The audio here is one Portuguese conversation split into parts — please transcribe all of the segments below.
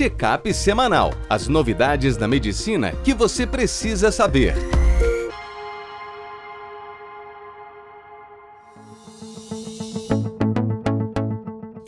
Checkup semanal. As novidades da medicina que você precisa saber.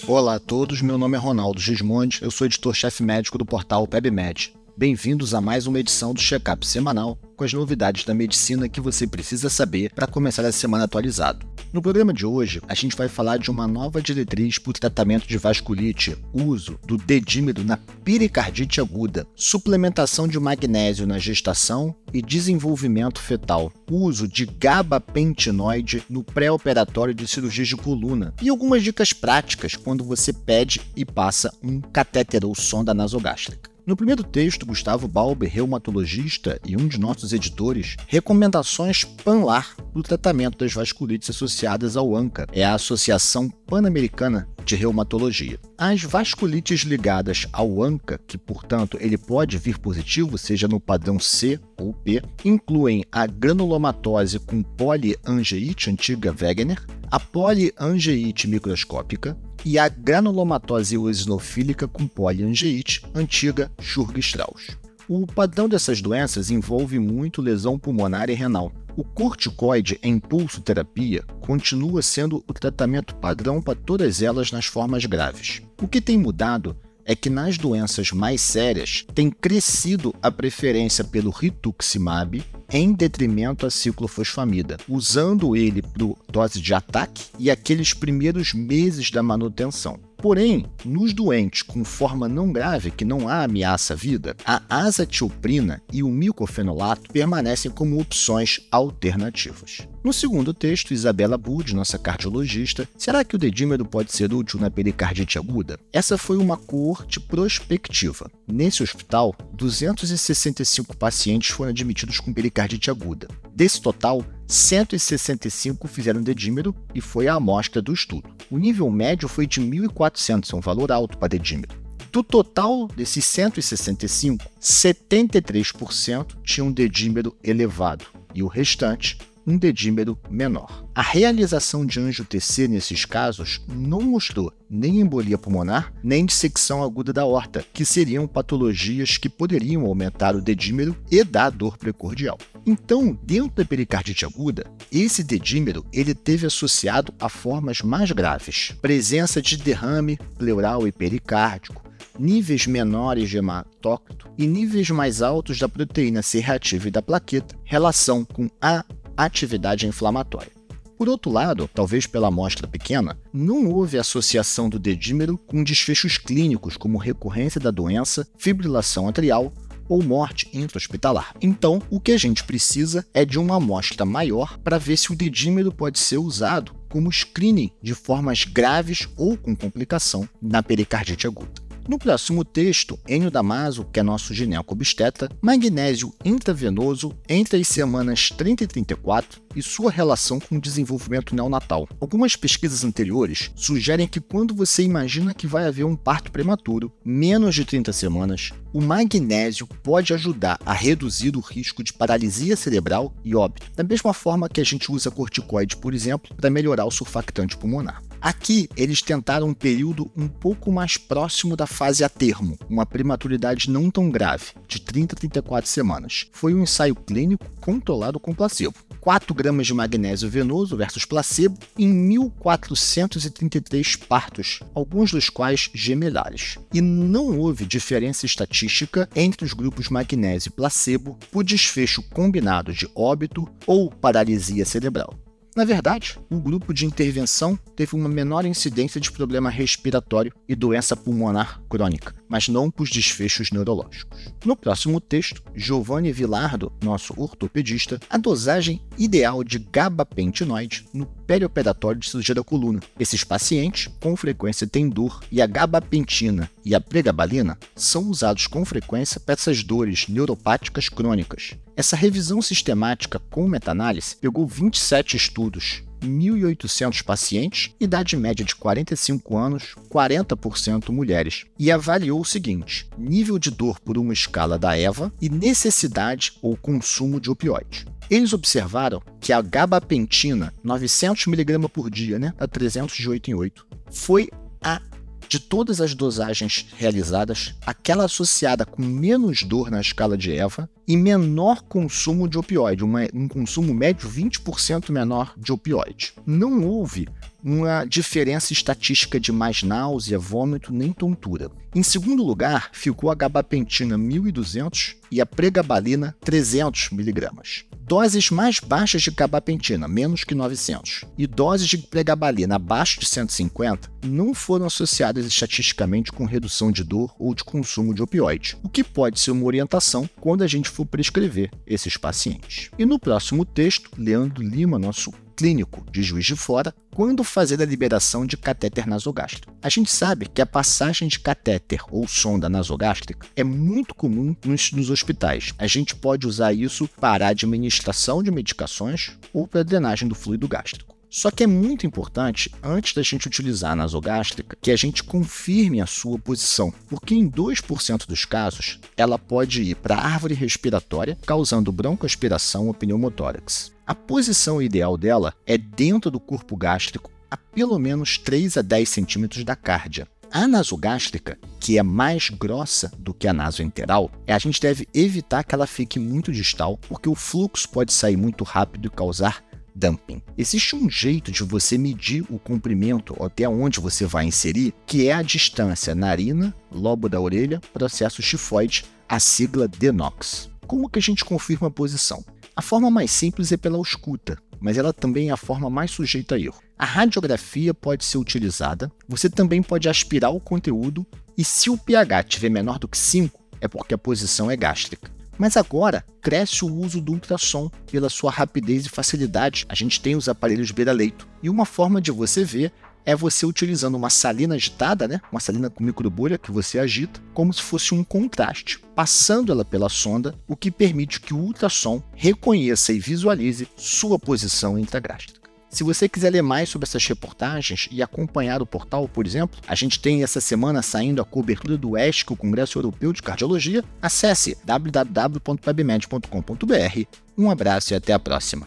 Olá a todos, meu nome é Ronaldo Gismondi, eu sou editor-chefe médico do portal PebMed. Bem-vindos a mais uma edição do Checkup semanal com as novidades da medicina que você precisa saber para começar a semana atualizado. No programa de hoje, a gente vai falar de uma nova diretriz para o tratamento de vasculite, uso do dedímero na pericardite aguda, suplementação de magnésio na gestação e desenvolvimento fetal, uso de gabapentinoide no pré-operatório de cirurgia de coluna e algumas dicas práticas quando você pede e passa um catéter ou sonda nasogástrica. No primeiro texto, Gustavo Balber, reumatologista e um de nossos editores, recomendações PANLAR do tratamento das vasculites associadas ao ANCA, é a Associação Pan-Americana de Reumatologia. As vasculites ligadas ao ANCA, que portanto ele pode vir positivo, seja no padrão C ou P, incluem a granulomatose com poliangeite antiga Wegener, a poliangeite microscópica, e a granulomatose eosinofílica com poliangeite, antiga Schurg-Strauss. O padrão dessas doenças envolve muito lesão pulmonar e renal. O corticoide em pulsoterapia continua sendo o tratamento padrão para todas elas nas formas graves. O que tem mudado é que nas doenças mais sérias tem crescido a preferência pelo rituximab em detrimento à ciclofosfamida, usando ele para dose de ataque e aqueles primeiros meses da manutenção. Porém, nos doentes com forma não grave que não há ameaça à vida, a azatioprina e o micofenolato permanecem como opções alternativas. No segundo texto, Isabela Bud, nossa cardiologista, será que o dedímero pode ser útil na pericardite aguda? Essa foi uma coorte prospectiva. Nesse hospital, 265 pacientes foram admitidos com pericardite aguda. Desse total, 165 fizeram dedímero e foi a amostra do estudo. O nível médio foi de 1.400, é um valor alto para dedímero. Do total desses 165, 73% tinham dedímero elevado e o restante um dedímero menor. A realização de anjo TC nesses casos não mostrou nem embolia pulmonar, nem dissecção aguda da horta, que seriam patologias que poderiam aumentar o dedímero e dar dor precordial. Então, dentro da pericardite aguda, esse dedímero ele teve associado a formas mais graves, presença de derrame pleural e pericárdico, níveis menores de hematócrito e níveis mais altos da proteína C reativa e da plaqueta, relação com a atividade inflamatória. Por outro lado, talvez pela amostra pequena, não houve associação do dedímero com desfechos clínicos como recorrência da doença, fibrilação atrial ou morte intra-hospitalar. Então, o que a gente precisa é de uma amostra maior para ver se o dedímero pode ser usado como screening de formas graves ou com complicação na pericardite aguda. No próximo texto, Enio Damaso, que é nosso gineco-obstetra, magnésio intravenoso entre as semanas 30 e 34 e sua relação com o desenvolvimento neonatal. Algumas pesquisas anteriores sugerem que quando você imagina que vai haver um parto prematuro, menos de 30 semanas, o magnésio pode ajudar a reduzir o risco de paralisia cerebral e óbito, da mesma forma que a gente usa corticoide, por exemplo, para melhorar o surfactante pulmonar. Aqui, eles tentaram um período um pouco mais próximo da fase a termo, uma prematuridade não tão grave, de 30 a 34 semanas. Foi um ensaio clínico controlado com placebo. 4 gramas de magnésio venoso versus placebo em 1.433 partos, alguns dos quais gemelares. E não houve diferença estatística entre os grupos magnésio e placebo por desfecho combinado de óbito ou paralisia cerebral. Na verdade, o grupo de intervenção teve uma menor incidência de problema respiratório e doença pulmonar crônica, mas não por desfechos neurológicos. No próximo texto, Giovanni Villardo, nosso ortopedista, a dosagem ideal de gabapentinoide no perioperatório de cirurgia da coluna. Esses pacientes, com frequência, têm dor e a gabapentina e a pregabalina são usados com frequência para essas dores neuropáticas crônicas. Essa revisão sistemática com meta-análise pegou 27 estudos 1.800 pacientes, idade média de 45 anos, 40% mulheres, e avaliou o seguinte: nível de dor por uma escala da EVA e necessidade ou consumo de opioide. Eles observaram que a gabapentina, 900mg por dia, né, a 308 em 8, foi a de todas as dosagens realizadas, aquela associada com menos dor na escala de EVA e menor consumo de opioide, uma, um consumo médio 20% menor de opioide. Não houve uma diferença estatística de mais náusea, vômito nem tontura. Em segundo lugar, ficou a gabapentina 1200 e a pregabalina 300 mg. Doses mais baixas de gabapentina, menos que 900, e doses de pregabalina abaixo de 150 não foram associadas estatisticamente com redução de dor ou de consumo de opioide, o que pode ser uma orientação quando a gente for prescrever esses pacientes. E no próximo texto, Leandro Lima, nosso clínico de Juiz de Fora quando fazer a liberação de catéter nasogástrico. A gente sabe que a passagem de catéter ou sonda nasogástrica é muito comum nos, nos hospitais. A gente pode usar isso para a administração de medicações ou para a drenagem do fluido gástrico. Só que é muito importante, antes da gente utilizar a nasogástrica, que a gente confirme a sua posição, porque em 2% dos casos ela pode ir para a árvore respiratória, causando broncoaspiração ou pneumotórax. A posição ideal dela é dentro do corpo gástrico, a pelo menos 3 a 10 centímetros da cárdia. A nasogástrica, que é mais grossa do que a nasoenteral, a gente deve evitar que ela fique muito distal, porque o fluxo pode sair muito rápido e causar dumping. Existe um jeito de você medir o comprimento até onde você vai inserir, que é a distância narina, lobo da orelha, processo chifoide, a sigla DENOX. Como que a gente confirma a posição? A forma mais simples é pela escuta, mas ela também é a forma mais sujeita a erro. A radiografia pode ser utilizada, você também pode aspirar o conteúdo e se o pH estiver menor do que 5, é porque a posição é gástrica. Mas agora cresce o uso do ultrassom pela sua rapidez e facilidade. A gente tem os aparelhos beira-leito. E uma forma de você ver é você utilizando uma salina agitada, né? uma salina com microbolha que você agita, como se fosse um contraste, passando ela pela sonda, o que permite que o ultrassom reconheça e visualize sua posição intragástrica. Se você quiser ler mais sobre essas reportagens e acompanhar o portal, por exemplo, a gente tem essa semana saindo a cobertura do ESC, o Congresso Europeu de Cardiologia, acesse www.pubmed.com.br. Um abraço e até a próxima.